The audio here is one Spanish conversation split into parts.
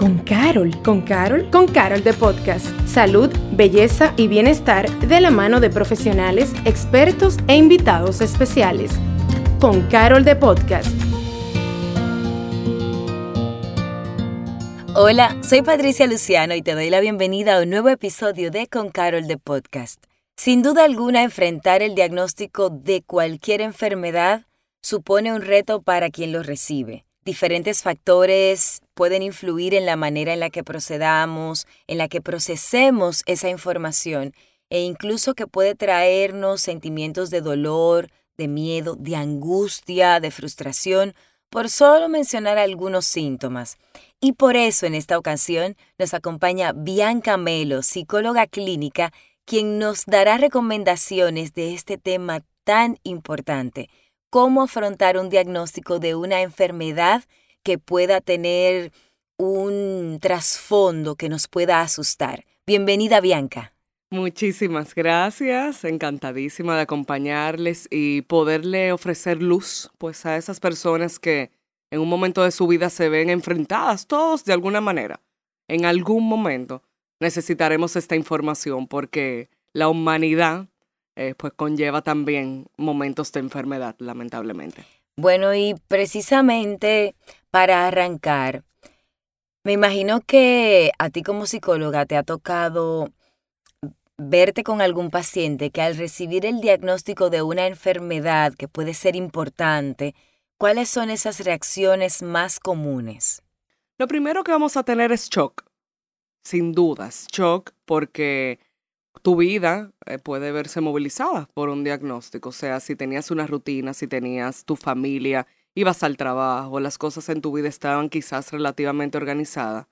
con Carol. ¿Con Carol? Con Carol de Podcast. Salud, belleza y bienestar de la mano de profesionales, expertos e invitados especiales. Con Carol de Podcast. Hola, soy Patricia Luciano y te doy la bienvenida a un nuevo episodio de Con Carol de Podcast. Sin duda alguna, enfrentar el diagnóstico de cualquier enfermedad supone un reto para quien lo recibe. Diferentes factores pueden influir en la manera en la que procedamos, en la que procesemos esa información e incluso que puede traernos sentimientos de dolor, de miedo, de angustia, de frustración, por solo mencionar algunos síntomas. Y por eso en esta ocasión nos acompaña Bianca Melo, psicóloga clínica, quien nos dará recomendaciones de este tema tan importante cómo afrontar un diagnóstico de una enfermedad que pueda tener un trasfondo que nos pueda asustar. Bienvenida, Bianca. Muchísimas gracias, encantadísima de acompañarles y poderle ofrecer luz pues a esas personas que en un momento de su vida se ven enfrentadas todos de alguna manera. En algún momento necesitaremos esta información porque la humanidad eh, pues conlleva también momentos de enfermedad, lamentablemente. Bueno, y precisamente para arrancar, me imagino que a ti como psicóloga te ha tocado verte con algún paciente que al recibir el diagnóstico de una enfermedad que puede ser importante, ¿cuáles son esas reacciones más comunes? Lo primero que vamos a tener es shock, sin dudas, shock porque tu vida eh, puede verse movilizada por un diagnóstico. O sea, si tenías una rutina, si tenías tu familia, ibas al trabajo, las cosas en tu vida estaban quizás relativamente organizadas.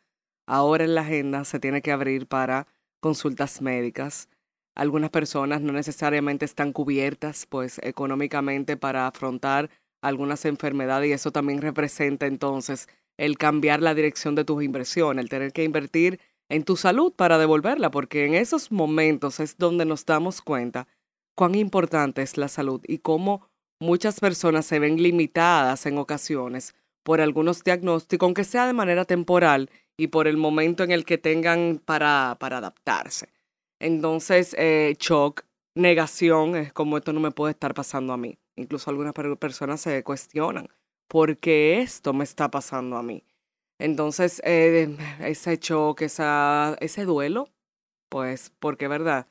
Ahora en la agenda se tiene que abrir para consultas médicas. Algunas personas no necesariamente están cubiertas, pues, económicamente para afrontar algunas enfermedades y eso también representa entonces el cambiar la dirección de tus inversiones, el tener que invertir en tu salud para devolverla, porque en esos momentos es donde nos damos cuenta cuán importante es la salud y cómo muchas personas se ven limitadas en ocasiones por algunos diagnósticos, aunque sea de manera temporal y por el momento en el que tengan para, para adaptarse. Entonces, eh, shock, negación, es como esto no me puede estar pasando a mí. Incluso algunas personas se cuestionan, ¿por qué esto me está pasando a mí? Entonces, eh, ese choque, esa, ese duelo, pues, porque verdad,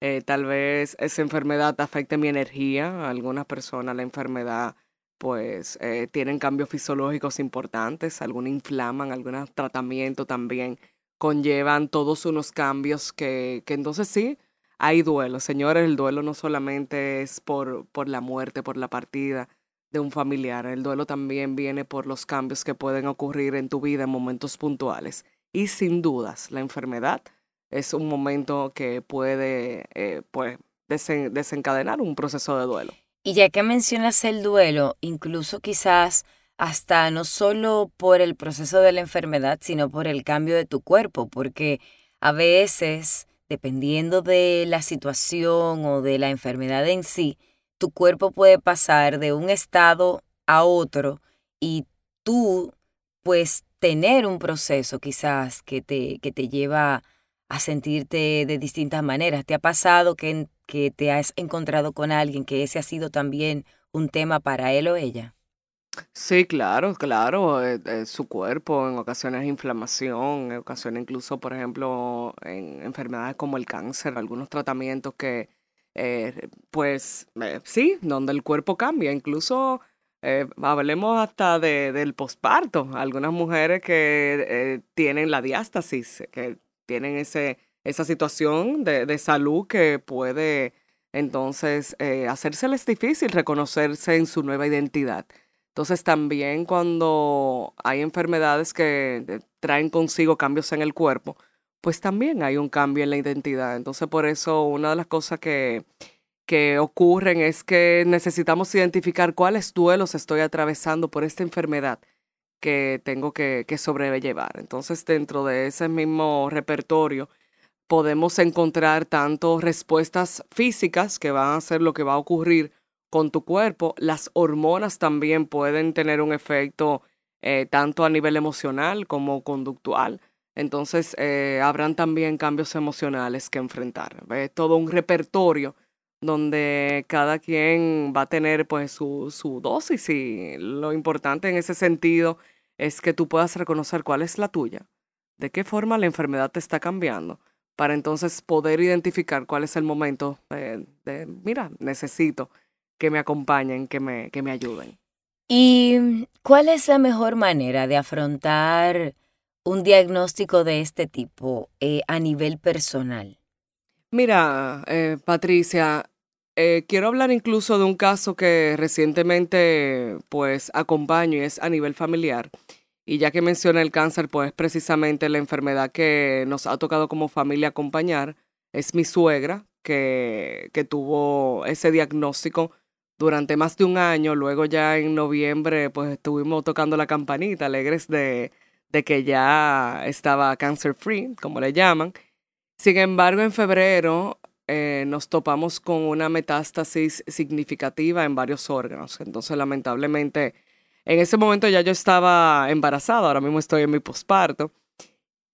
eh, tal vez esa enfermedad afecte mi energía. algunas personas la enfermedad, pues, eh, tienen cambios fisiológicos importantes, algunos inflaman, algunos tratamientos también conllevan todos unos cambios que, que entonces sí, hay duelo. Señores, el duelo no solamente es por, por la muerte, por la partida, de un familiar. El duelo también viene por los cambios que pueden ocurrir en tu vida en momentos puntuales. Y sin dudas, la enfermedad es un momento que puede eh, pues, desencadenar un proceso de duelo. Y ya que mencionas el duelo, incluso quizás hasta no solo por el proceso de la enfermedad, sino por el cambio de tu cuerpo, porque a veces, dependiendo de la situación o de la enfermedad en sí, tu cuerpo puede pasar de un estado a otro y tú, pues, tener un proceso quizás que te, que te lleva a sentirte de distintas maneras. ¿Te ha pasado que, que te has encontrado con alguien que ese ha sido también un tema para él o ella? Sí, claro, claro. Eh, eh, su cuerpo, en ocasiones inflamación, en ocasiones incluso, por ejemplo, en enfermedades como el cáncer, algunos tratamientos que eh, pues eh, sí, donde el cuerpo cambia. Incluso eh, hablemos hasta de, del posparto. Algunas mujeres que tienen la diástasis, que tienen ese, esa situación de, de salud que puede entonces hacérseles difícil reconocerse en su nueva identidad. Entonces también cuando hay enfermedades que traen consigo cambios en el cuerpo, pues también hay un cambio en la identidad. Entonces, por eso una de las cosas que, que ocurren es que necesitamos identificar cuáles duelos estoy atravesando por esta enfermedad que tengo que, que sobrellevar. Entonces, dentro de ese mismo repertorio, podemos encontrar tanto respuestas físicas que van a ser lo que va a ocurrir con tu cuerpo, las hormonas también pueden tener un efecto eh, tanto a nivel emocional como conductual. Entonces, eh, habrán también cambios emocionales que enfrentar. Es todo un repertorio donde cada quien va a tener pues su, su dosis y lo importante en ese sentido es que tú puedas reconocer cuál es la tuya, de qué forma la enfermedad te está cambiando, para entonces poder identificar cuál es el momento de, de mira, necesito que me acompañen, que me, que me ayuden. ¿Y cuál es la mejor manera de afrontar un diagnóstico de este tipo eh, a nivel personal? Mira, eh, Patricia, eh, quiero hablar incluso de un caso que recientemente pues acompaño y es a nivel familiar. Y ya que menciona el cáncer, pues precisamente la enfermedad que nos ha tocado como familia acompañar es mi suegra, que, que tuvo ese diagnóstico durante más de un año. Luego ya en noviembre pues estuvimos tocando la campanita, alegres de, de que ya estaba cancer free, como le llaman. Sin embargo, en febrero eh, nos topamos con una metástasis significativa en varios órganos. Entonces, lamentablemente, en ese momento ya yo estaba embarazada, ahora mismo estoy en mi posparto.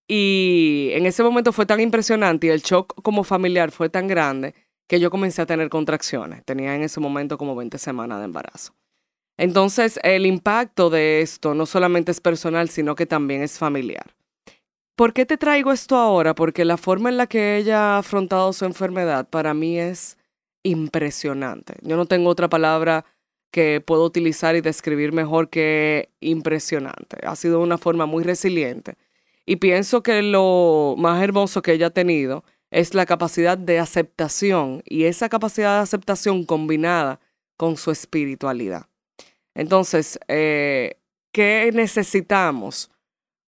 Y en ese momento fue tan impresionante y el shock como familiar fue tan grande que yo comencé a tener contracciones. Tenía en ese momento como 20 semanas de embarazo. Entonces, el impacto de esto no solamente es personal, sino que también es familiar. ¿Por qué te traigo esto ahora? Porque la forma en la que ella ha afrontado su enfermedad para mí es impresionante. Yo no tengo otra palabra que puedo utilizar y describir mejor que impresionante. Ha sido una forma muy resiliente. Y pienso que lo más hermoso que ella ha tenido es la capacidad de aceptación y esa capacidad de aceptación combinada con su espiritualidad. Entonces, eh, ¿qué necesitamos?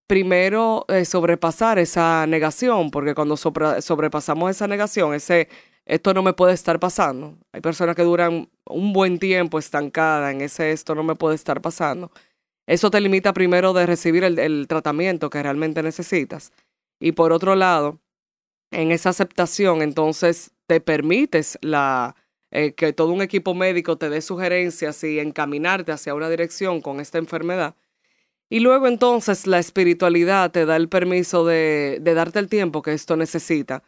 Primero, eh, sobrepasar esa negación, porque cuando sobrepasamos esa negación, ese, esto no me puede estar pasando. Hay personas que duran un buen tiempo estancada en ese esto no me puede estar pasando. Eso te limita primero de recibir el tratamiento que realmente necesitas. Y por otro lado, en esa aceptación, entonces te permites la, eh, que todo un equipo médico te dé sugerencias y encaminarte hacia una dirección con esta enfermedad. Y luego entonces la espiritualidad te da el permiso de, de darte el tiempo que esto necesita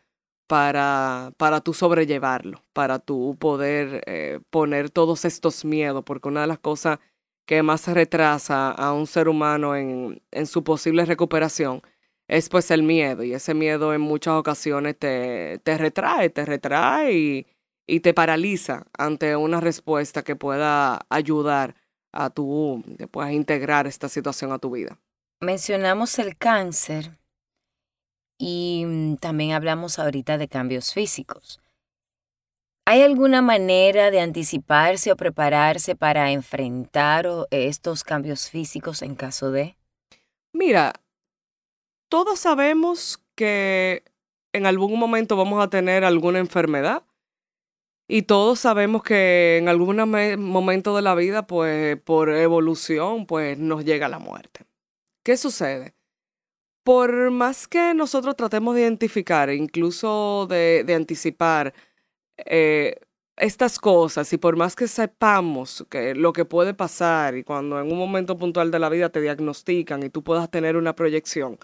para, para tú sobrellevarlo, para tú poder eh, poner todos estos miedos, porque una de las cosas que más retrasa a un ser humano en, en su posible recuperación es pues el miedo y ese miedo en muchas ocasiones te, te retrae, te retrae y, y, te paraliza ante una respuesta que pueda ayudar a tu, puedas integrar esta situación a tu vida. Mencionamos el cáncer y mm, también hablamos ahorita de cambios físicos. ¿Hay alguna manera de anticiparse o prepararse para enfrentar estos cambios físicos en caso de? Mira, todos sabemos que en algún momento vamos a tener alguna enfermedad y todos sabemos que en algún momento de la vida, pues por evolución, pues nos llega la muerte. ¿Qué sucede? Por más que nosotros tratemos de identificar, incluso de, anticipar eh, estas cosas, y por más que sepamos que lo que puede pasar y cuando en un momento puntual de la vida te diagnostican y tú puedas tener una proyección,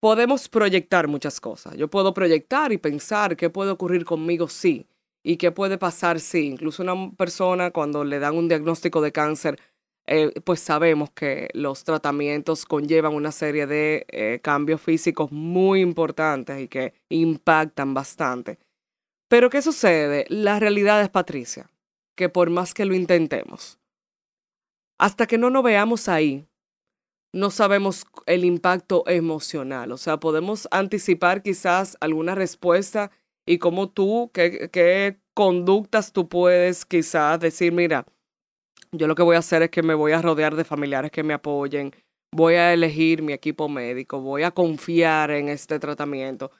podemos proyectar muchas cosas. Yo puedo proyectar y pensar qué puede ocurrir conmigo sí y qué puede pasar sí. Incluso una persona cuando le dan un diagnóstico de cáncer, eh, pues sabemos que los tratamientos conllevan una serie de eh, cambios físicos muy importantes y que impactan bastante. Pero ¿qué sucede? La realidad es, Patricia, que por más que lo intentemos, hasta que no nos veamos ahí, no sabemos el impacto emocional. O sea, podemos anticipar quizás alguna respuesta y cómo tú, qué, qué conductas tú puedes quizás decir, mira, yo lo que voy a hacer es que me voy a rodear de familiares que me apoyen, voy a elegir mi equipo médico, voy a confiar en este tratamiento.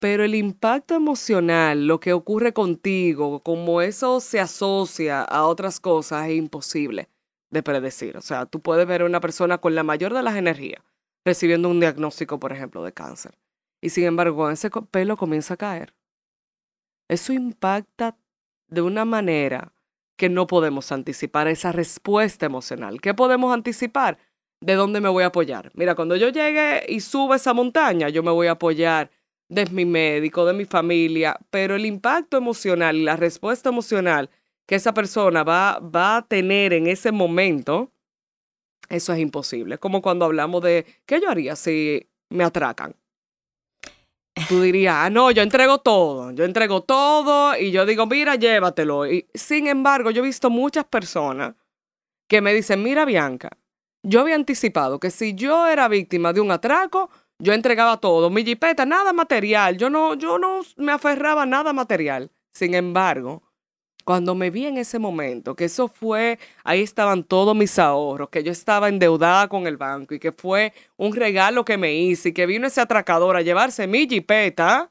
Pero el impacto emocional, lo que ocurre contigo, como eso se asocia a otras cosas, es imposible de predecir. O sea, tú puedes ver a una persona con la mayor de las energías recibiendo un diagnóstico, por ejemplo, de cáncer. Y sin embargo, ese pelo comienza a caer. Eso impacta de una manera que no podemos anticipar esa respuesta emocional. ¿Qué podemos anticipar? de dónde me voy a apoyar. Mira, cuando yo llegue y suba esa montaña, yo me voy a apoyar de mi médico, de mi familia, pero el impacto emocional y la respuesta emocional que esa persona va, va a tener en ese momento, eso es imposible. Como cuando hablamos de, ¿qué yo haría si me atracan? Tú dirías, ah, no, yo entrego todo, yo entrego todo y yo digo, mira, llévatelo. Y, sin embargo, yo he visto muchas personas que me dicen, mira, Bianca, yo había anticipado que si yo era víctima de un atraco, yo entregaba todo, mi jipeta, nada material, yo no, yo no me aferraba a nada material. Sin embargo, cuando me vi en ese momento, que eso fue, ahí estaban todos mis ahorros, que yo estaba endeudada con el banco y que fue un regalo que me hice y que vino ese atracador a llevarse mi jipeta,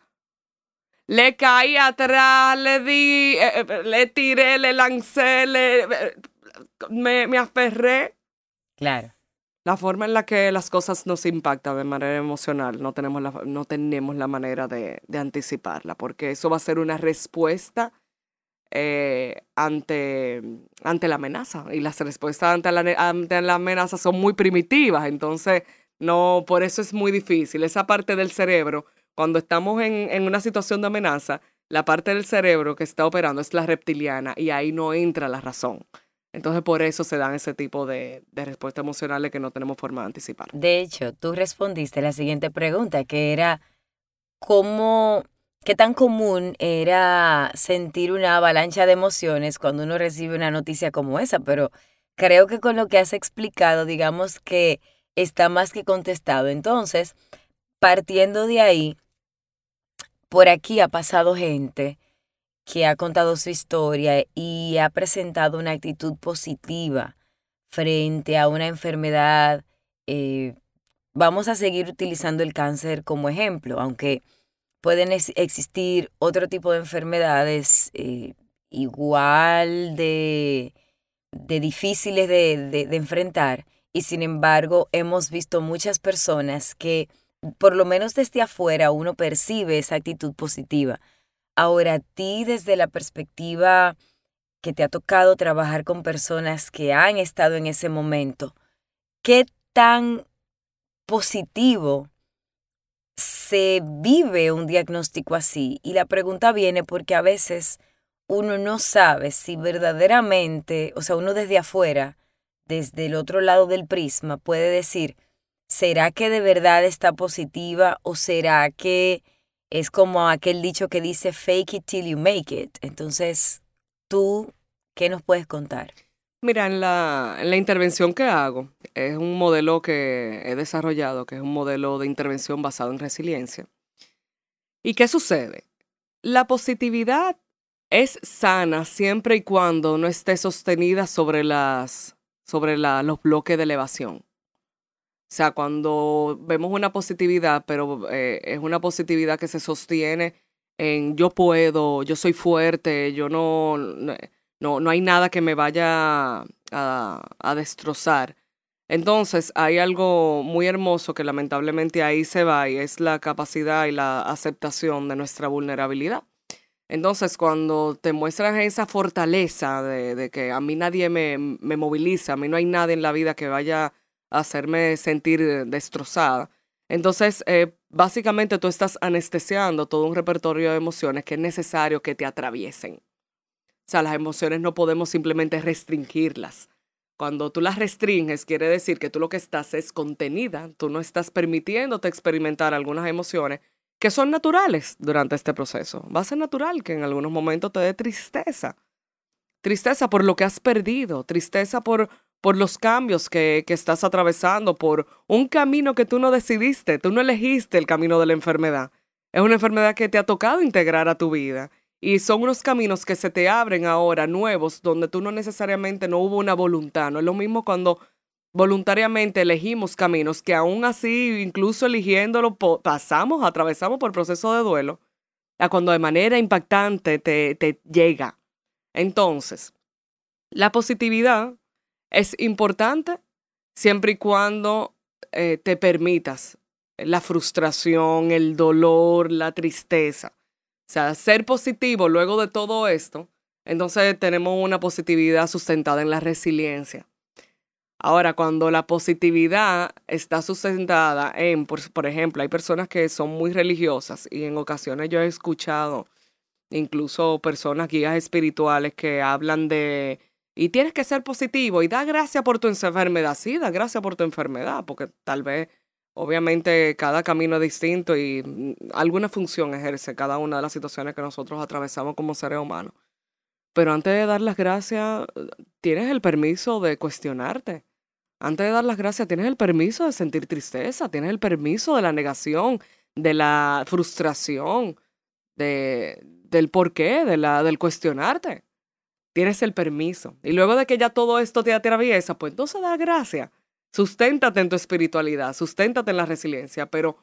le caí atrás, le di, eh, eh, le tiré, le lancé, le, eh, me, me aferré. Claro. La forma en la que las cosas nos impactan de manera emocional, no tenemos la, no tenemos la manera de, de anticiparla, porque eso va a ser una respuesta eh, ante, ante la amenaza. Y las respuestas ante la, ante la amenaza son muy primitivas. Entonces, no, por eso es muy difícil. Esa parte del cerebro, cuando estamos en, en una situación de amenaza, la parte del cerebro que está operando es la reptiliana y ahí no entra la razón. Entonces por eso se dan ese tipo de, de, respuestas emocionales que no tenemos forma de anticipar. De hecho, tú respondiste la siguiente pregunta, que era, ¿cómo ¿Qué tan común era sentir una avalancha de emociones cuando uno recibe una noticia como esa? Pero creo que con lo que has explicado, digamos que está más que contestado. Entonces, partiendo de ahí, por aquí ha pasado gente que ha contado su historia y ha presentado una actitud positiva frente a una enfermedad. Eh, vamos a seguir utilizando el cáncer como ejemplo, aunque pueden existir otro tipo de enfermedades eh, igual de, de difíciles de, de, de enfrentar y sin embargo hemos visto muchas personas que por lo menos desde afuera uno percibe esa actitud positiva. Ahora, a ti desde la perspectiva que te ha tocado trabajar con personas que han estado en ese momento, ¿qué tan positivo se vive un diagnóstico así? Y la pregunta viene porque a veces uno no sabe si verdaderamente, o sea, uno desde afuera, desde el otro lado del prisma, puede decir, ¿será que de verdad está positiva o será que es como aquel dicho que dice fake it till you make it? Entonces, ¿tú qué nos puedes contar? Mira, en la, en la intervención que hago, es un modelo que he desarrollado, que es un modelo de intervención basado en resiliencia. ¿Y qué sucede? La positividad es sana siempre y cuando no esté sostenida sobre, las, sobre la, los bloques de elevación. O sea, cuando vemos una positividad, pero eh, es una positividad que se sostiene en yo puedo, yo soy fuerte, yo no, no no, no hay nada que me vaya a, destrozar. Entonces hay algo muy hermoso que lamentablemente ahí se va y es la capacidad y la aceptación de nuestra vulnerabilidad. Entonces cuando te muestran esa fortaleza de, de que a mí nadie me, me, moviliza, a mí no hay nada en la vida que vaya a hacerme sentir destrozada, entonces eh, básicamente tú estás anestesiando todo un repertorio de emociones que es necesario que te atraviesen. O sea, las emociones no podemos simplemente restringirlas. Cuando tú las restringes, quiere decir que tú lo que estás es contenida, tú no estás permitiéndote experimentar algunas emociones que son naturales durante este proceso. Va a ser natural que en algunos momentos te dé tristeza. Tristeza por lo que has perdido, tristeza por, por los cambios que, que estás atravesando, por un camino que tú no decidiste, tú no elegiste el camino de la enfermedad. Es una enfermedad que te ha tocado integrar a tu vida y son unos caminos que se te abren ahora nuevos, donde tú no necesariamente no hubo una voluntad. No es lo mismo cuando voluntariamente elegimos caminos que aún así, incluso eligiéndolo, pasamos, atravesamos por proceso de duelo, a cuando de manera impactante te, te llega. Entonces, la positividad es importante siempre y cuando eh, te permitas la frustración, el dolor, la tristeza. O sea, ser positivo luego de todo esto, entonces tenemos una positividad sustentada en la resiliencia. Ahora, cuando la positividad está sustentada en, por, por, ejemplo, hay personas que son muy religiosas y en ocasiones yo he escuchado incluso personas guías espirituales que hablan de, y tienes que ser positivo y da gracias por tu enfermedad. Sí, da gracias por tu enfermedad, porque tal vez, obviamente, cada camino es distinto y mm, alguna función ejerce cada una de las situaciones que nosotros atravesamos como seres humanos. Pero antes de dar las gracias, tienes el permiso de cuestionarte. Antes de dar las gracias, tienes el permiso de sentir tristeza, tienes el permiso de la negación, de la frustración, de, del por qué, de la, del cuestionarte. Tienes el permiso. Y luego de que ya todo esto te atraviesa, pues entonces da gracias. Susténtate en tu espiritualidad, susténtate en la resiliencia, pero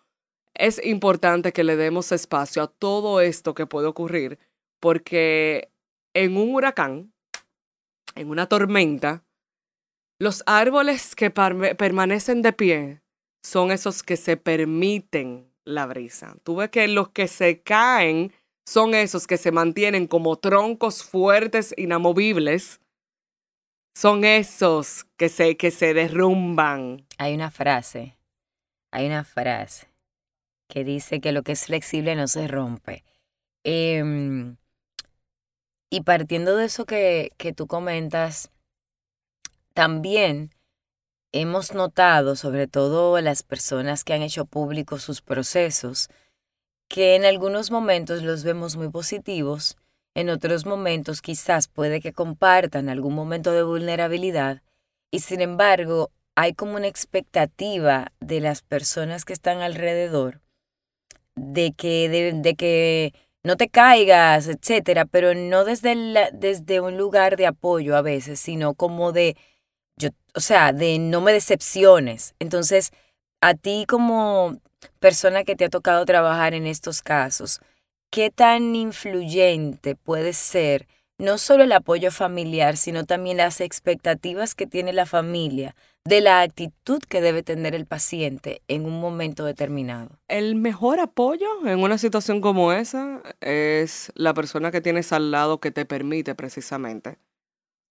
es importante que le demos espacio a todo esto que puede ocurrir, porque en un huracán, en una tormenta, los árboles que permanecen de pie son esos que se permiten la brisa. Tú ves que los que se caen son esos que se mantienen como troncos fuertes, inamovibles. Son esos que se, que se derrumban. Hay una frase, hay una frase que dice que lo que es flexible no se rompe. Em, y partiendo de eso que, que tú comentas, también hemos notado, sobre todo las personas que han hecho públicos sus procesos, que en algunos momentos los vemos muy positivos, en otros momentos quizás puede que compartan algún momento de vulnerabilidad y sin embargo hay como una expectativa de las personas que están alrededor de que, de que no te caigas, etcétera, pero no desde, desde un lugar de apoyo a veces, sino como de, yo, o sea, de no me decepciones. Entonces, a ti como persona que te ha tocado trabajar en estos casos, ¿qué tan influyente puede ser no solo el apoyo familiar, sino también las expectativas que tiene la familia de la actitud que debe tener el paciente en un momento determinado. El mejor apoyo en una situación como esa es la persona que tienes al lado que te permite precisamente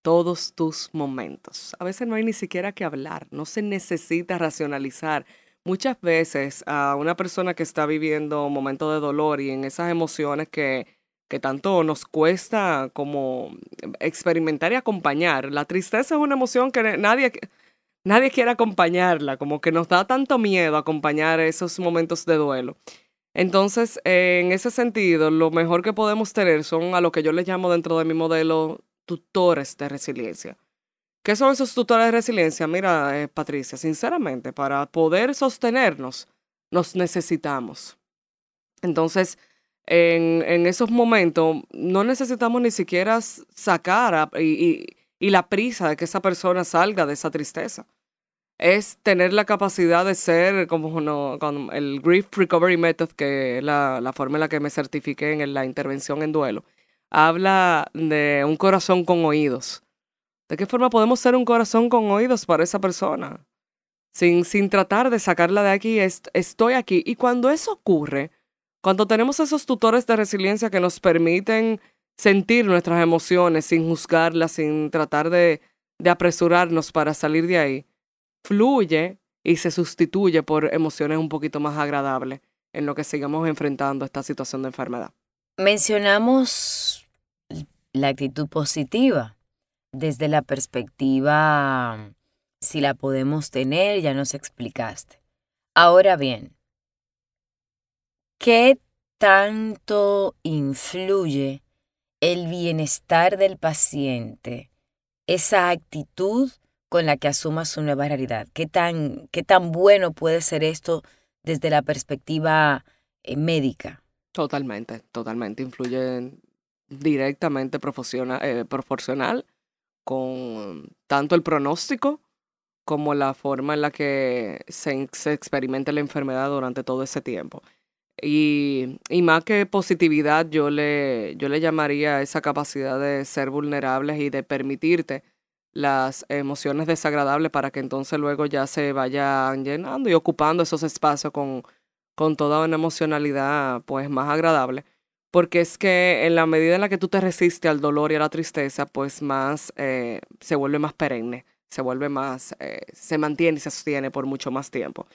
todos tus momentos. A veces no hay ni siquiera que hablar, no se necesita racionalizar. Muchas veces a una persona que está viviendo un momento de dolor y en esas emociones que que tanto nos cuesta como experimentar y acompañar. La tristeza es una emoción que nadie, nadie quiere acompañarla, como que nos da tanto miedo acompañar esos momentos de duelo. Entonces, en ese sentido, lo mejor que podemos tener son a lo que yo les llamo dentro de mi modelo tutores de resiliencia. ¿Qué son esos tutores de resiliencia? Mira, eh, Patricia, sinceramente, para poder sostenernos, nos necesitamos. Entonces, en, en esos momentos no necesitamos ni siquiera sacar y, la prisa de que esa persona salga de esa tristeza. Es tener la capacidad de ser como con el Grief Recovery Method, que es la, la forma en la que me certifiqué en la intervención en duelo. Habla de un corazón con oídos. ¿De qué forma podemos ser un corazón con oídos para esa persona? Sin, sin tratar de sacarla de aquí, estoy aquí. Y cuando eso ocurre, cuando tenemos esos tutores de resiliencia que nos permiten sentir nuestras emociones sin juzgarlas, sin tratar de, apresurarnos para salir de ahí, fluye y se sustituye por emociones un poquito más agradables en lo que sigamos enfrentando esta situación de enfermedad. Mencionamos la actitud positiva desde la perspectiva, si la podemos tener, ya nos explicaste. Ahora bien, ¿Qué tanto influye el bienestar del paciente, esa actitud con la que asuma su nueva realidad? ¿Qué tan, qué tan bueno puede ser esto desde la perspectiva eh, médica? Totalmente, totalmente. Influye directamente eh, proporcional con tanto el pronóstico como la forma en la que se, se experimenta la enfermedad durante todo ese tiempo. Y, y, más que positividad, yo le, yo le llamaría esa capacidad de ser vulnerables y de permitirte las emociones desagradables para que entonces luego ya se vayan llenando y ocupando esos espacios con, con toda una emocionalidad pues más agradable. Porque es que en la medida en la que tú te resistes al dolor y a la tristeza, pues más eh, se vuelve más perenne, se vuelve más, eh, se mantiene y se sostiene por mucho más tiempo.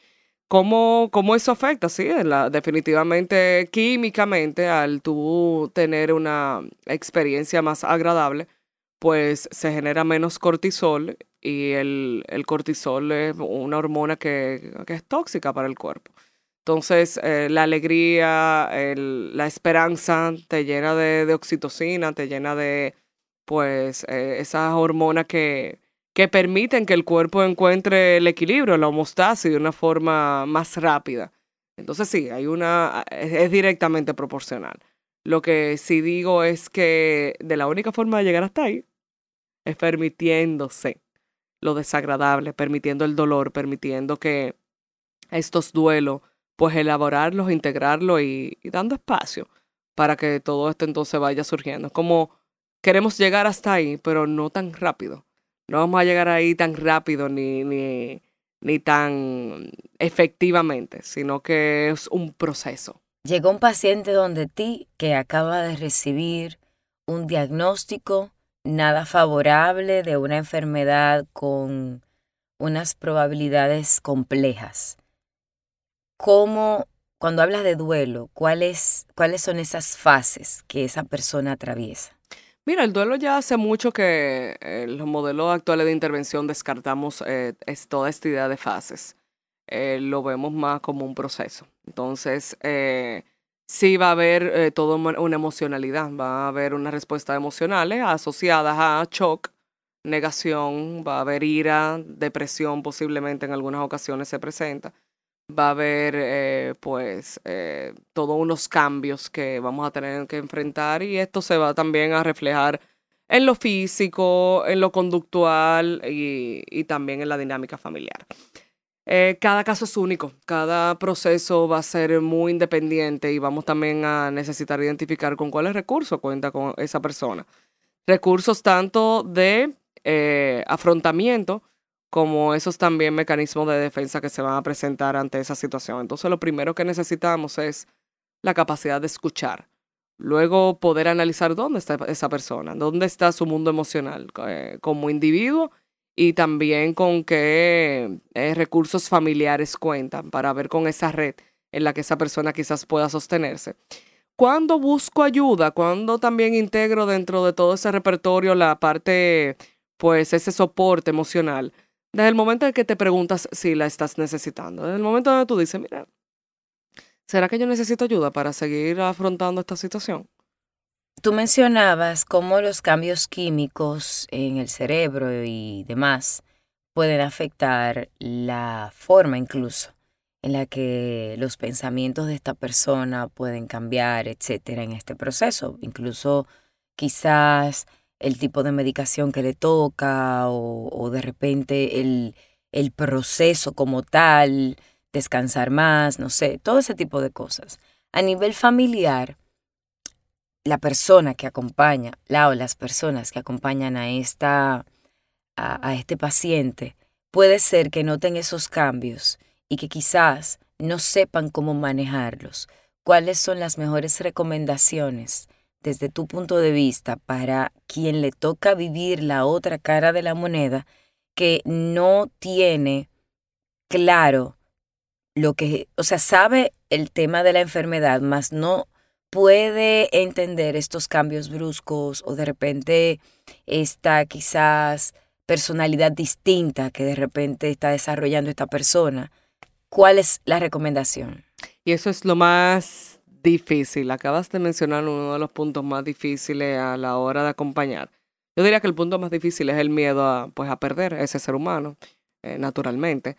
¿Cómo, cómo eso afecta? Sí, definitivamente químicamente, al tú tener una experiencia más agradable, pues se genera menos cortisol y el, cortisol es una hormona que, es tóxica para el cuerpo. Entonces, eh, la alegría, la esperanza te llena de, oxitocina, te llena de, pues, eh, esas hormonas que, que permiten que el cuerpo encuentre el equilibrio, la homostasis de una forma más rápida. Entonces, sí, hay una, es directamente proporcional. Lo que sí digo es que de la única forma de llegar hasta ahí es permitiéndose lo desagradable, permitiendo el dolor, permitiendo que estos duelos, pues elaborarlos, integrarlos y, dando espacio para que todo esto entonces vaya surgiendo. Como queremos llegar hasta ahí, pero no tan rápido. No vamos a llegar ahí tan rápido ni, ni, ni tan efectivamente, sino que es un proceso. Llegó un paciente donde ti que acaba de recibir un diagnóstico nada favorable de una enfermedad con unas probabilidades complejas. ¿Cómo, cuando hablas de duelo, cuáles, cuáles son esas fases que esa persona atraviesa? Mira, el duelo ya hace mucho que eh, los modelos actuales de intervención descartamos eh, toda esta idea de fases. Eh, lo vemos más como un proceso. Entonces, sí va a haber eh, toda una emocionalidad, va a haber unas respuestas emocionales asociadas a shock, negación, va a haber ira, depresión posiblemente en algunas ocasiones se presenta, va a haber eh, pues eh, todos unos cambios que vamos a tener que enfrentar y esto se va también a reflejar en lo físico, en lo conductual y también en la dinámica familiar. Eh, cada caso es único, cada proceso va a ser muy independiente y vamos también a necesitar identificar con cuáles recursos cuenta con esa persona. Recursos tanto de eh, afrontamiento como esos también mecanismos de defensa que se van a presentar ante esa situación. Entonces lo primero que necesitamos es la capacidad de escuchar. Luego poder analizar dónde está esa persona, dónde está su mundo emocional eh, como individuo y también con qué eh, recursos familiares cuentan para ver con esa red en la que esa persona quizás pueda sostenerse. Cuando busco ayuda, cuando también integro dentro de todo ese repertorio la parte, pues ese soporte emocional, desde el momento en que te preguntas si la estás necesitando, desde el momento en que tú dices, mira, ¿será que yo necesito ayuda para seguir afrontando esta situación? Tú mencionabas cómo los cambios químicos en el cerebro y demás pueden afectar la forma incluso en la que los pensamientos de esta persona pueden cambiar, etcétera, en este proceso. Incluso quizás el tipo de medicación que le toca o, de repente el, el proceso como tal, descansar más, no sé, todo ese tipo de cosas. A nivel familiar, la persona que acompaña, la o las personas que acompañan a, esta, a, este paciente, puede ser que noten esos cambios y que quizás no sepan cómo manejarlos. ¿Cuáles son las mejores recomendaciones desde tu punto de vista para quien le toca vivir la otra cara de la moneda que no tiene claro lo que, o sea, sabe el tema de la enfermedad, mas no puede entender estos cambios bruscos o de repente esta quizás personalidad distinta que de repente está desarrollando esta persona, ¿cuál es la recomendación? Y eso es lo más difícil. Acabas de mencionar uno de los puntos más difíciles a la hora de acompañar. Yo diría que el punto más difícil es el miedo a, pues, a perder a ese ser humano, eh, naturalmente.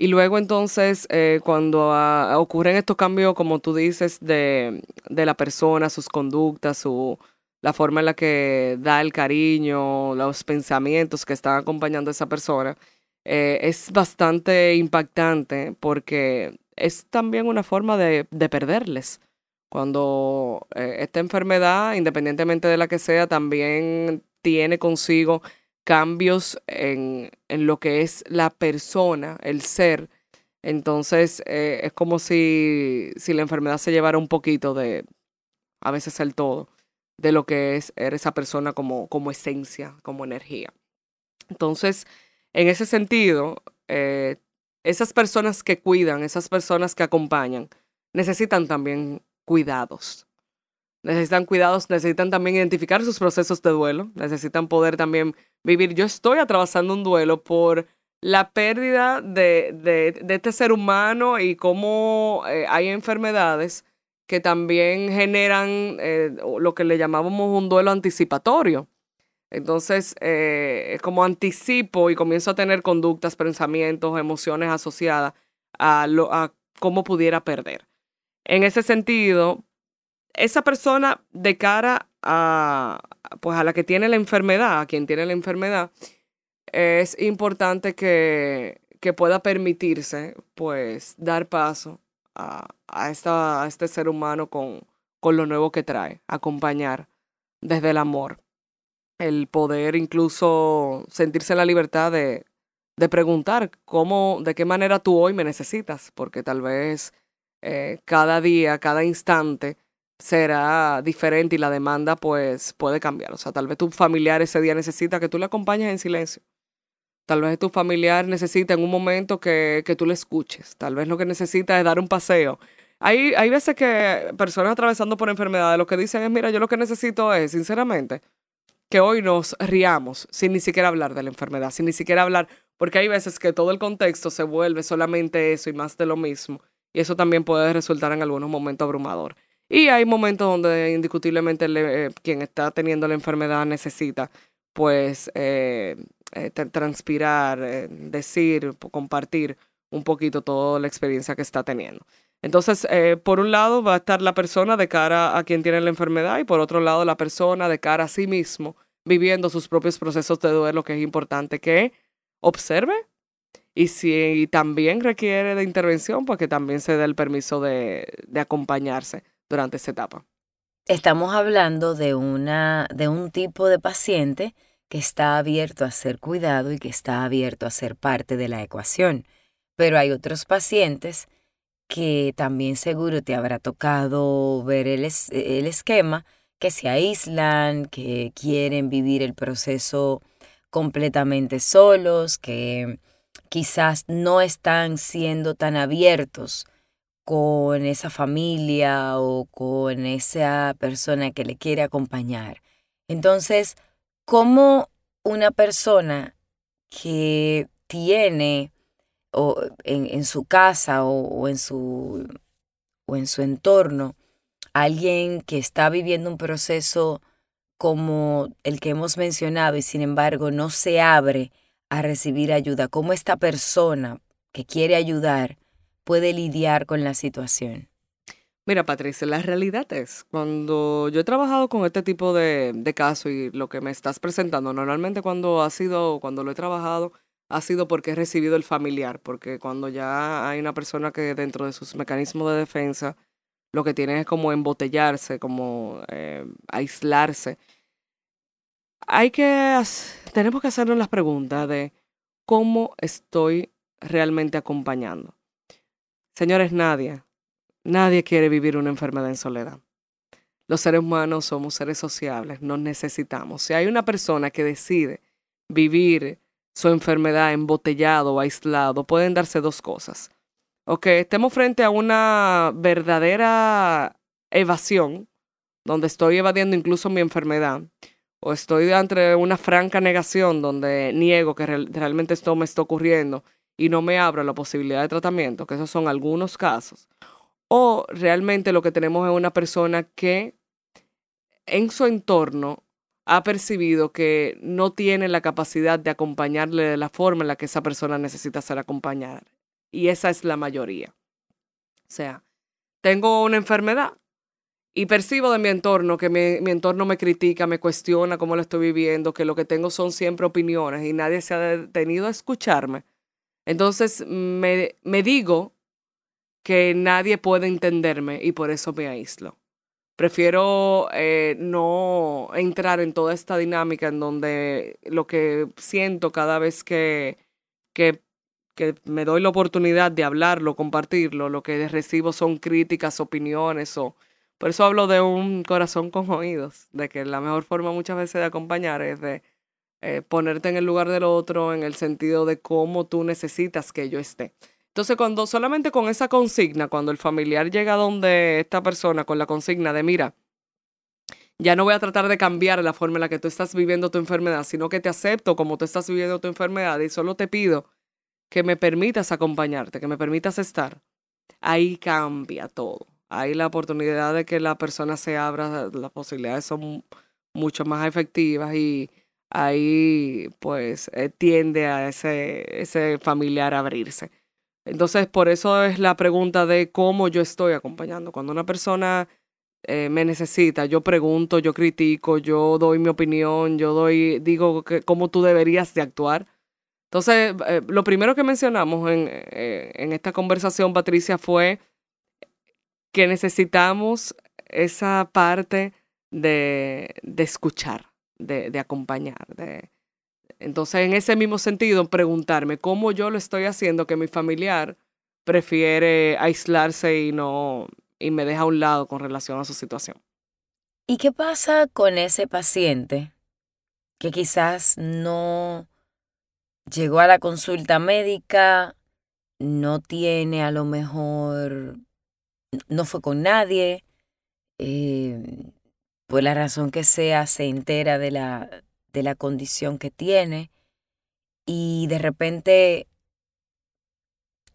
Y luego entonces, eh, cuando ocurren estos cambios, como tú dices, de, la persona, sus conductas, su, la forma en la que da el cariño, los pensamientos que están acompañando a esa persona, eh, es bastante impactante porque es también una forma de, perderles. Cuando eh, esta enfermedad, independientemente de la que sea, también tiene consigo cambios en, en lo que es la persona, el ser. Entonces eh, es como si, si la enfermedad se llevara un poquito de, a veces el todo, de lo que es esa persona como, como esencia, como energía. Entonces, En ese sentido, eh, esas personas que cuidan, esas personas que acompañan, necesitan también cuidados. Necesitan cuidados, necesitan también identificar sus procesos de duelo, necesitan poder también vivir. Yo estoy atravesando un duelo por la pérdida de, de, este ser humano y cómo eh, hay enfermedades que también generan eh, lo que le llamábamos un duelo anticipatorio. Entonces, eh, como anticipo y comienzo a tener conductas, pensamientos, emociones asociadas a, lo, a cómo pudiera perder. En ese sentido, esa persona de cara a, pues a la que tiene la enfermedad, a quien tiene la enfermedad, es importante que, que pueda permitirse, pues, dar paso a, a, esta, este ser humano con, con lo nuevo que trae, acompañar desde el amor, el poder incluso sentirse en la libertad de, de preguntar cómo, de qué manera tú hoy me necesitas, porque tal vez eh, cada día, cada instante será diferente y la demanda pues puede cambiar. O sea, tal vez tu familiar ese día necesita que tú le acompañes en silencio. Tal vez tu familiar necesita en un momento que, que tú le escuches. Tal vez lo que necesita es dar un paseo. Hay, hay veces que personas atravesando por enfermedades lo que dicen es, mira, yo lo que necesito es, sinceramente, que hoy nos riamos sin ni siquiera hablar de la enfermedad, sin ni siquiera hablar, porque hay veces que todo el contexto se vuelve solamente eso y más de lo mismo. Y eso también puede resultar en algunos momentos abrumador. Y hay momentos donde indiscutiblemente eh, quien está teniendo la enfermedad necesita, pues, eh, eh, transpirar, decir, compartir un poquito toda la experiencia que está teniendo. Entonces, por un lado va a estar la persona de cara a quien tiene la enfermedad y por otro lado la persona de cara a sí mismo, viviendo sus propios procesos de duelo, que es importante que observe y si también requiere de intervención, pues que también se dé el permiso de, de acompañarse durante esa etapa. Estamos hablando de, una, de un tipo de paciente que está abierto a ser cuidado y que está abierto a ser parte de la ecuación. Pero hay otros pacientes que también seguro te habrá tocado ver el, el esquema, que se aíslan, que quieren vivir el proceso completamente solos, que quizás no están siendo tan abiertos con esa familia o con esa persona que le quiere acompañar. Entonces, ¿cómo una persona que tiene o en, su casa o, en su, o en su entorno alguien que está viviendo un proceso como el que hemos mencionado y sin embargo no se abre a recibir ayuda, cómo esta persona que quiere ayudar puede lidiar con la situación? Mira, Patricia, la realidad es, cuando yo he trabajado con este tipo de, de casos y lo que me estás presentando, normalmente cuando ha sido, cuando lo he trabajado, ha sido porque he recibido el familiar, porque cuando ya hay una persona que dentro de sus mecanismos de defensa lo que tiene es como embotellarse, como eh, aislarse. Hay que, tenemos que hacernos las preguntas de cómo estoy realmente acompañando. Señores, nadie, nadie quiere vivir una enfermedad en soledad. Los seres humanos somos seres sociables, nos necesitamos. Si hay una persona que decide vivir su enfermedad embotellado o aislado, pueden darse dos cosas. O que estemos frente a una verdadera evasión, donde estoy evadiendo incluso mi enfermedad, o estoy entre una franca negación donde niego que realmente esto me está ocurriendo y no me abro la posibilidad de tratamiento, que esos son algunos casos, o realmente lo que tenemos es una persona que en su entorno ha percibido que no tiene la capacidad de acompañarle de la forma en la que esa persona necesita ser acompañada. Y esa es la mayoría. O sea, tengo una enfermedad y percibo de mi entorno que mi, entorno me critica, me cuestiona cómo lo estoy viviendo, que lo que tengo son siempre opiniones y nadie se ha detenido a escucharme. Entonces me, me digo que nadie puede entenderme y por eso me aíslo. Prefiero eh, no entrar en toda esta dinámica en donde lo que siento cada vez que, que, que me doy la oportunidad de hablarlo, compartirlo, lo que recibo son críticas, opiniones o... Por eso hablo de un corazón con oídos, de que la mejor forma muchas veces de acompañar es de eh, ponerte en el lugar del otro en el sentido de cómo tú necesitas que yo esté. Entonces, cuando solamente con esa consigna, cuando el familiar llega donde esta persona con la consigna de, mira, ya no voy a tratar de cambiar la forma en la que tú estás viviendo tu enfermedad, sino que te acepto como tú estás viviendo tu enfermedad y solo te pido que me permitas acompañarte, que me permitas estar. Ahí cambia todo. Ahí la oportunidad de que la persona se abra, las posibilidades son mucho más efectivas y ahí pues eh, tiende a ese, ese familiar a abrirse. Entonces, por eso es la pregunta de cómo yo estoy acompañando. Cuando una persona eh, me necesita, yo pregunto, yo critico, yo doy mi opinión, yo doy, digo que, cómo tú deberías de actuar. Entonces, eh, lo primero que mencionamos en, en esta conversación, Patricia, fue que necesitamos esa parte de, de escuchar, de, acompañar, de, entonces, en ese mismo sentido, preguntarme cómo yo lo estoy haciendo que mi familiar prefiere aislarse y no y me deja a un lado con relación a su situación. ¿Y qué pasa con ese paciente que quizás no llegó a la consulta médica, no tiene a lo mejor, no fue con nadie, eh, por la razón que sea, se entera de la, de la condición que tiene y de repente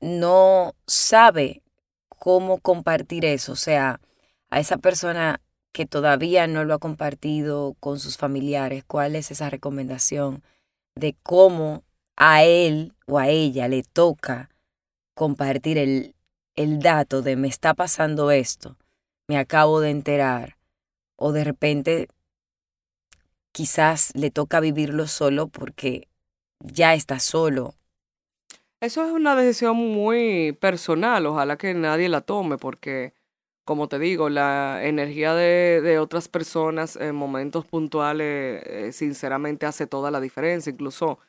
no sabe cómo compartir eso, o sea, a esa persona que todavía no lo ha compartido con sus familiares, cuál es esa recomendación de cómo a él o a ella le toca compartir el, el dato de me está pasando esto, me acabo de enterar, o de repente quizás le toca vivirlo solo porque ya está solo. Eso es una decisión muy personal, ojalá que nadie la tome porque, como te digo, la energía de, otras personas en momentos puntuales eh, sinceramente hace toda la diferencia, incluso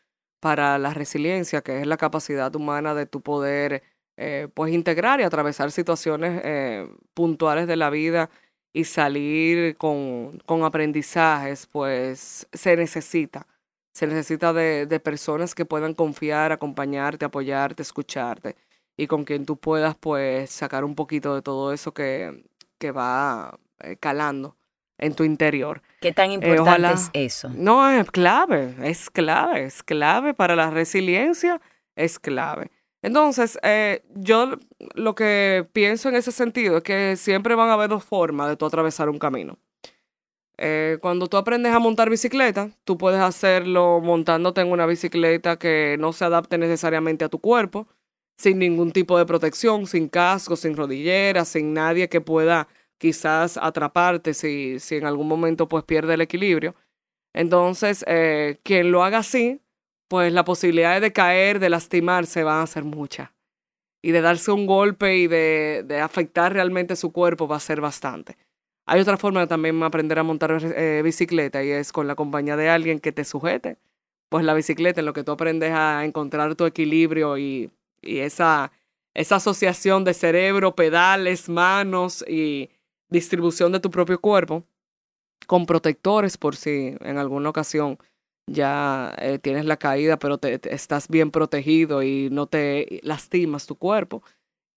para la resiliencia, que es la capacidad humana de tu poder eh, pues integrar y atravesar situaciones eh, puntuales de la vida y salir con, con aprendizajes, pues se necesita. Se necesita de, de, personas que puedan confiar, acompañarte, apoyarte, escucharte y con quien tú puedas pues sacar un poquito de todo eso que, que va eh, calando en tu interior. ¿Qué tan eh, importante es eso? No, es clave, es clave, es clave para la resiliencia, es clave. Entonces, eh, yo lo que pienso en ese sentido es que siempre van a haber dos formas de tú atravesar un camino. Eh, cuando tú aprendes a montar bicicleta, tú puedes hacerlo montándote en una bicicleta que no se adapte necesariamente a tu cuerpo, sin ningún tipo de protección, sin casco, sin rodillera, sin nadie que pueda quizás atraparte si, si en algún momento pues pierde el equilibrio. Entonces, eh, quien lo haga así, pues las posibilidades de caer, de lastimarse van a ser muchas. Y de darse un golpe y de, de, afectar realmente su cuerpo va a ser bastante. Hay otra forma de también aprender a montar eh, bicicleta y es con la compañía de alguien que te sujete. Pues la bicicleta en lo que tú aprendes a encontrar tu equilibrio y, y esa, esa asociación de cerebro, pedales, manos y distribución de tu propio cuerpo con protectores por si en alguna ocasión ya eh, tienes la caída, pero te, estás bien protegido y no te lastimas tu cuerpo.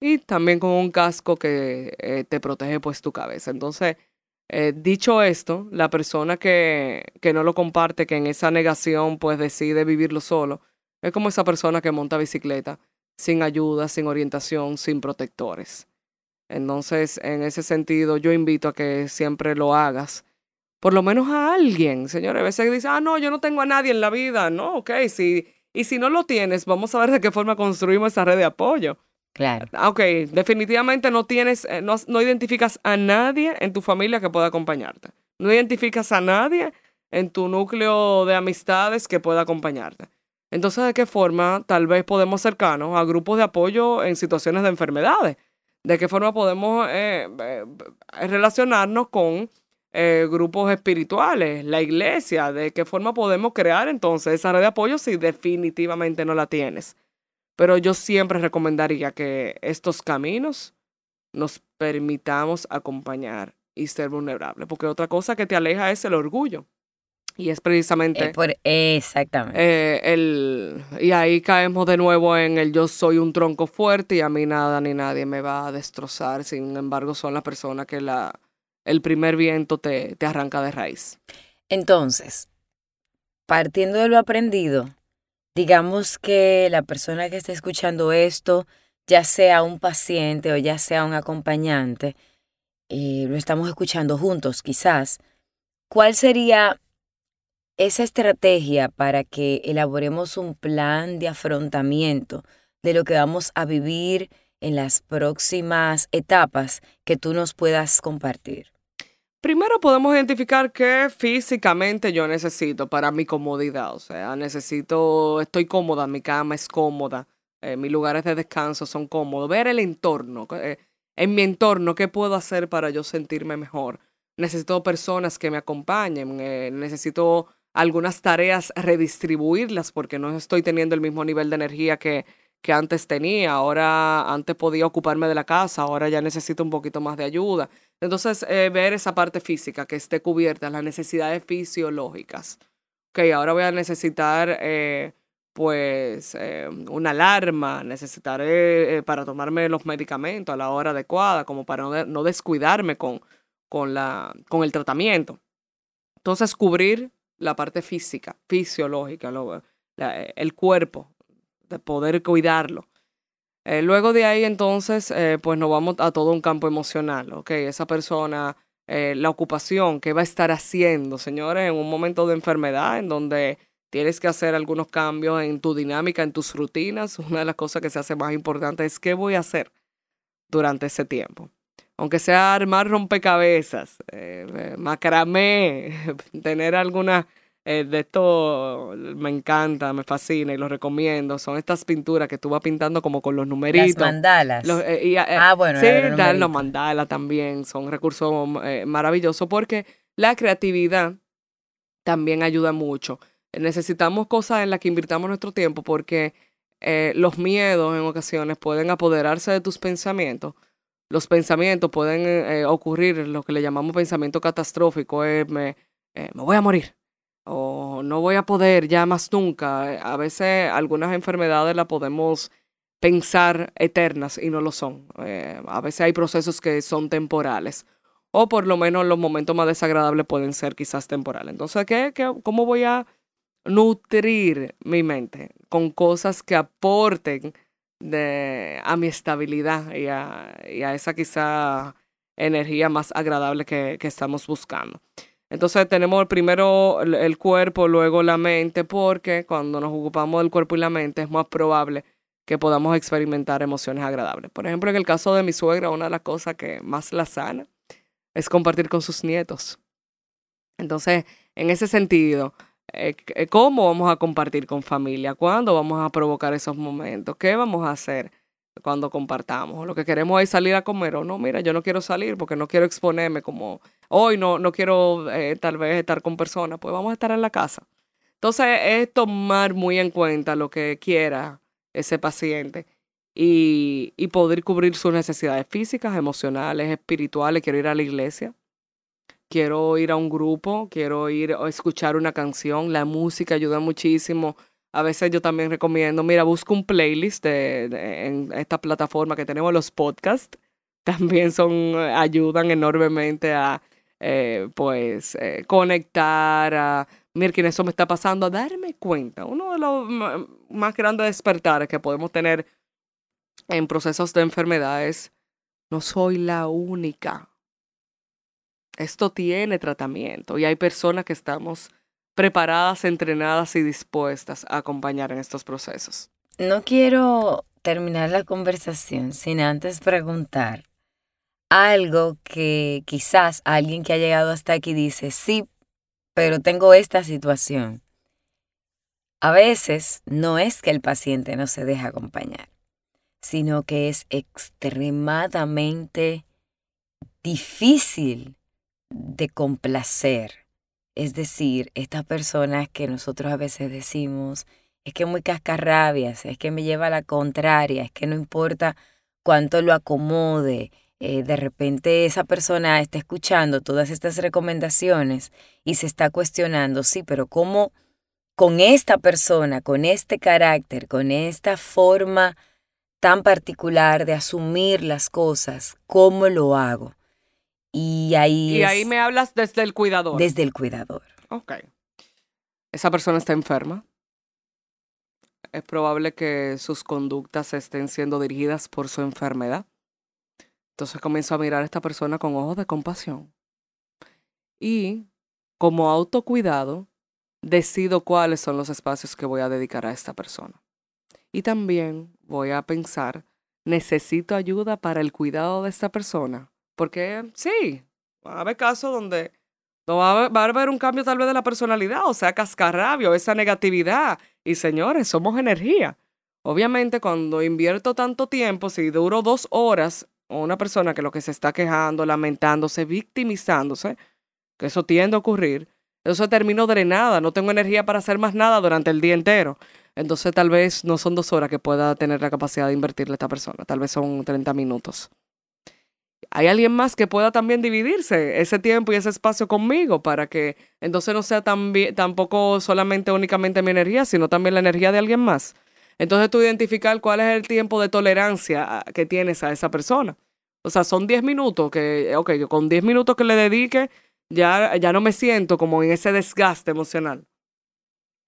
Y también con un casco que eh, te protege pues tu cabeza. Entonces, eh, dicho esto, la persona que, que no lo comparte, que en esa negación pues decide vivirlo solo, es como esa persona que monta bicicleta sin ayuda, sin orientación, sin protectores. Entonces, en ese sentido, yo invito a que siempre lo hagas por lo menos a alguien, señores. A veces dicen, ah, no, yo no tengo a nadie en la vida. No, ok, sí. Y si no lo tienes, vamos a ver de qué forma construimos esa red de apoyo. Claro. Ah, ok, definitivamente no tienes, eh, no, no identificas a nadie en tu familia que pueda acompañarte. No identificas a nadie en tu núcleo de amistades que pueda acompañarte. Entonces, ¿de qué forma tal vez podemos acercarnos a grupos de apoyo en situaciones de enfermedades? ¿De qué forma podemos eh, eh, relacionarnos con eh, grupos espirituales, la iglesia, de qué forma podemos crear entonces esa red de apoyo si definitivamente no la tienes. Pero yo siempre recomendaría que estos caminos nos permitamos acompañar y ser vulnerables, porque otra cosa que te aleja es el orgullo. Y es precisamente... por, exactamente. Eh, el, y ahí caemos de nuevo en el yo soy un tronco fuerte y a mí nada ni nadie me va a destrozar. Sin embargo, son las personas que la, el primer viento te, te arranca de raíz. Entonces, partiendo de lo aprendido, digamos que la persona que esté escuchando esto, ya sea un paciente o ya sea un acompañante, eh, lo estamos escuchando juntos quizás, ¿cuál sería esa estrategia para que elaboremos un plan de afrontamiento de lo que vamos a vivir en las próximas etapas que tú nos puedas compartir? Primero podemos identificar qué físicamente yo necesito para mi comodidad. O sea, necesito, estoy cómoda, mi cama es cómoda, eh, mis lugares de descanso son cómodos. Ver el entorno, eh, en mi entorno, qué puedo hacer para yo sentirme mejor. Necesito personas que me acompañen, eh, necesito algunas tareas redistribuirlas porque no estoy teniendo el mismo nivel de energía que, que antes tenía. Ahora, antes podía ocuparme de la casa, ahora ya necesito un poquito más de ayuda. Entonces, eh, ver esa parte física que esté cubierta, las necesidades fisiológicas. Ok, ahora voy a necesitar, eh, pues, eh, una alarma, necesitaré para tomarme los medicamentos a la hora adecuada, como para no, no descuidarme con, con, la, con el tratamiento. Entonces, cubrir la parte física, fisiológica, eh, el cuerpo, de poder cuidarlo. Eh, luego de ahí entonces, eh, pues nos vamos a todo un campo emocional, ¿ok? Esa persona, la ocupación, ¿qué va a estar haciendo, señores, en un momento de enfermedad en donde tienes que hacer algunos cambios en tu dinámica, en tus rutinas? Una de las cosas que se hace más importante es qué voy a hacer durante ese tiempo aunque sea armar rompecabezas, eh, macramé, tener alguna eh, de esto me encanta, me fascina y lo recomiendo. Son estas pinturas que tú vas pintando como con los numeritos. Las mandalas. Eh, ah, bueno. Sí, los mandalas también son recursos maravillosos porque la creatividad también ayuda mucho. Necesitamos cosas en las que invirtamos nuestro tiempo porque los miedos en ocasiones pueden apoderarse de tus pensamientos los pensamientos pueden eh, ocurrir, lo que le llamamos pensamiento catastrófico, es me, eh, me voy a morir o no voy a poder ya más nunca. A veces algunas enfermedades las podemos pensar eternas y no lo son. Eh, a veces hay procesos que son temporales o por lo menos los momentos más desagradables pueden ser quizás temporales. Entonces, ¿qué, qué, cómo voy a nutrir mi mente con cosas que aporten de, a mi estabilidad y a, y a esa quizá energía más agradable que, que, estamos buscando. Entonces tenemos primero el cuerpo, luego la mente, porque cuando nos ocupamos del cuerpo y la mente es más probable que podamos experimentar emociones agradables. Por ejemplo, en el caso de mi suegra, una de las cosas que más la sana es compartir con sus nietos. Entonces, en ese sentido, eh, eh, ¿Cómo vamos a compartir con familia? ¿Cuándo vamos a provocar esos momentos? ¿Qué vamos a hacer cuando compartamos? Lo que queremos es salir a comer o no, mira, yo no quiero salir porque no quiero exponerme como hoy no, no quiero eh, tal vez estar con personas, pues vamos a estar en la casa. Entonces es tomar muy en cuenta lo que quiera ese paciente y, y poder cubrir sus necesidades físicas, emocionales, espirituales. Quiero ir a la iglesia, quiero ir a un grupo, quiero ir a escuchar una canción, la música ayuda muchísimo. A veces yo también recomiendo, mira, busca un playlist de, en esta plataforma que tenemos los podcasts. También son, ayudan enormemente a, eh, pues, eh, conectar, a, mira, que eso me está pasando, a darme cuenta. Uno de los más grandes despertares que podemos tener en procesos de enfermedades, no soy la única esto tiene tratamiento y hay personas que estamos preparadas, entrenadas y dispuestas a acompañar en estos procesos. No quiero terminar la conversación sin antes preguntar algo que quizás alguien que ha llegado hasta aquí dice, sí, pero tengo esta situación. A veces no es que el paciente no se deje acompañar, sino que es extremadamente difícil de complacer. Es decir, estas personas que nosotros a veces decimos, es que muy cascarrabias, es que me lleva a la contraria, es que no importa cuánto lo acomode, eh, de repente esa persona está escuchando todas estas recomendaciones y se está cuestionando, sí, pero ¿cómo con esta persona, con este carácter, con esta forma tan particular de asumir las cosas, cómo lo hago? Y ahí... Y ahí me hablas desde el cuidador. Desde el cuidador. Ok. Esa persona está enferma. Es probable que sus conductas estén siendo dirigidas por su enfermedad. Entonces comienzo a mirar a esta persona con ojos de compasión. Y como autocuidado, decido cuáles son los espacios que voy a dedicar a esta persona. Y también voy a pensar, ¿necesito ayuda para el cuidado de esta persona? Porque sí, va a haber casos donde no va, a haber, un cambio tal vez de la personalidad, o sea, cascarrabio, esa negatividad. Y señores, somos energía. Obviamente, cuando invierto tanto tiempo, si duro dos horas una persona que lo que se está quejando, lamentándose, victimizándose, que eso tiende a ocurrir, eso termino drenada, no tengo energía para hacer más nada durante el día entero. Entonces tal vez no son dos horas que pueda tener la capacidad de invertirle a esta persona, tal vez son 30 minutos. Hay alguien más que pueda también dividirse ese tiempo y ese espacio conmigo para que entonces no sea tan tampoco solamente únicamente mi energía, sino también la energía de alguien más. Entonces tú identificar cuál es el tiempo de tolerancia que tienes a esa persona. O sea, son 10 minutos que, ok, con 10 minutos que le dedique, ya, ya no me siento como en ese desgaste emocional.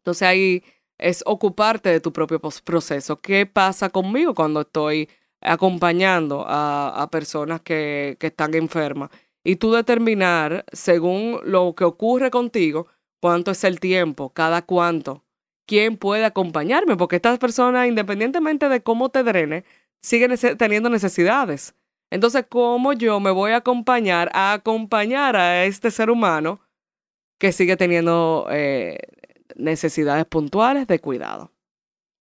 Entonces ahí es ocuparte de tu propio proceso. ¿Qué pasa conmigo cuando estoy acompañando a, a personas que, que están enfermas? Y tú determinar, según lo que ocurre contigo, cuánto es el tiempo, cada cuánto quién puede acompañarme, porque estas personas, independientemente de cómo te drene, siguen teniendo necesidades. Entonces, ¿cómo yo me voy a acompañar a acompañar a este ser humano que sigue teniendo eh, necesidades puntuales de cuidado?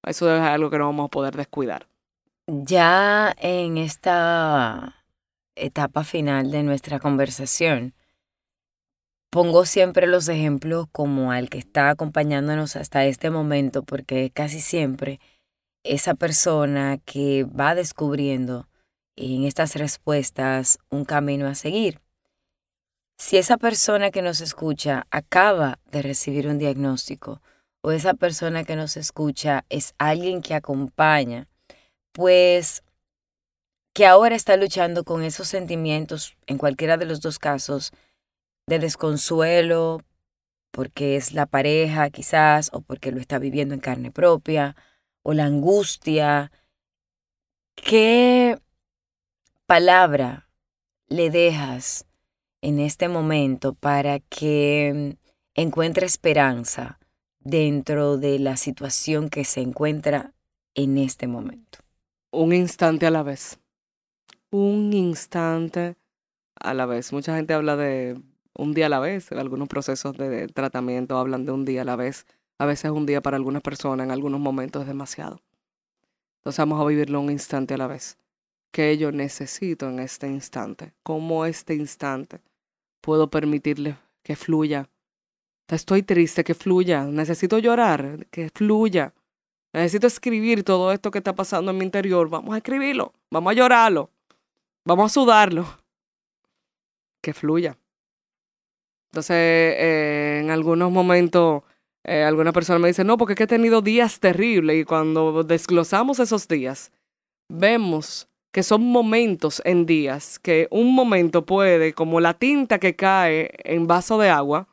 Eso es algo que no vamos a poder descuidar. Ya en esta etapa final de nuestra conversación, Pongo siempre los ejemplos como al que está acompañándonos hasta este momento, porque casi siempre esa persona que va descubriendo en estas respuestas un camino a seguir. Si esa persona que nos escucha acaba de recibir un diagnóstico o esa persona que nos escucha es alguien que acompaña, pues que ahora está luchando con esos sentimientos, en cualquiera de los dos casos, de desconsuelo, porque es la pareja quizás, o porque lo está viviendo en carne propia, o la angustia. ¿Qué palabra le dejas en este momento para que encuentre esperanza dentro de la situación que se encuentra en este momento? Un instante a la vez. Un instante a la vez. Mucha gente habla de un día a la vez. Algunos procesos de tratamiento hablan de un día a la vez. A veces un día para algunas personas, en algunos momentos es demasiado. Entonces vamos a vivirlo un instante a la vez. ¿Qué yo necesito en este instante? ¿Cómo este instante puedo permitirle que fluya? Estoy triste, que fluya. Necesito llorar, que fluya. Necesito escribir todo esto que está pasando en mi interior. Vamos a escribirlo. Vamos a llorarlo. Vamos a sudarlo. Que fluya. Entonces, eh, en algunos momentos, eh, alguna persona me dice, no, porque es que he tenido días terribles y cuando desglosamos esos días, vemos que son momentos en días, que un momento puede, como la tinta que cae en vaso de agua,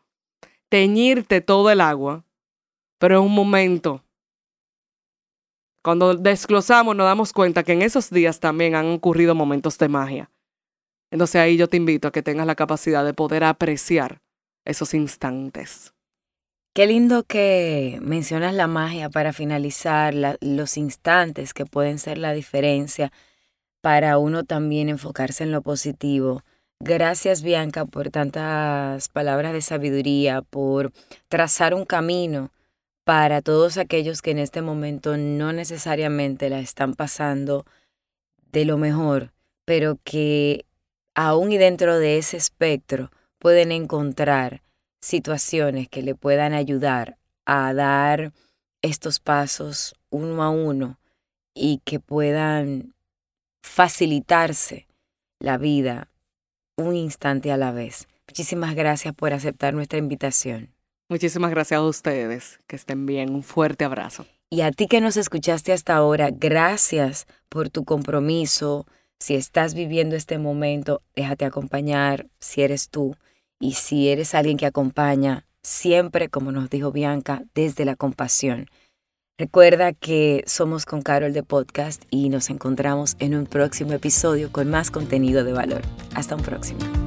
teñirte todo el agua, pero es un momento. Cuando desglosamos nos damos cuenta que en esos días también han ocurrido momentos de magia. Entonces ahí yo te invito a que tengas la capacidad de poder apreciar esos instantes. Qué lindo que mencionas la magia para finalizar, los instantes que pueden ser la diferencia para uno también enfocarse en lo positivo. Gracias Bianca por tantas palabras de sabiduría, por trazar un camino para todos aquellos que en este momento no necesariamente la están pasando de lo mejor, pero que aún y dentro de ese espectro pueden encontrar situaciones que le puedan ayudar a dar estos pasos uno a uno y que puedan facilitarse la vida un instante a la vez. Muchísimas gracias por aceptar nuestra invitación. Muchísimas gracias a ustedes. Que estén bien. Un fuerte abrazo. Y a ti que nos escuchaste hasta ahora, gracias por tu compromiso. Si estás viviendo este momento, déjate acompañar si eres tú. Y si eres alguien que acompaña, siempre, como nos dijo Bianca, desde la compasión. Recuerda que somos con Carol de Podcast y nos encontramos en un próximo episodio con más contenido de valor. Hasta un próximo.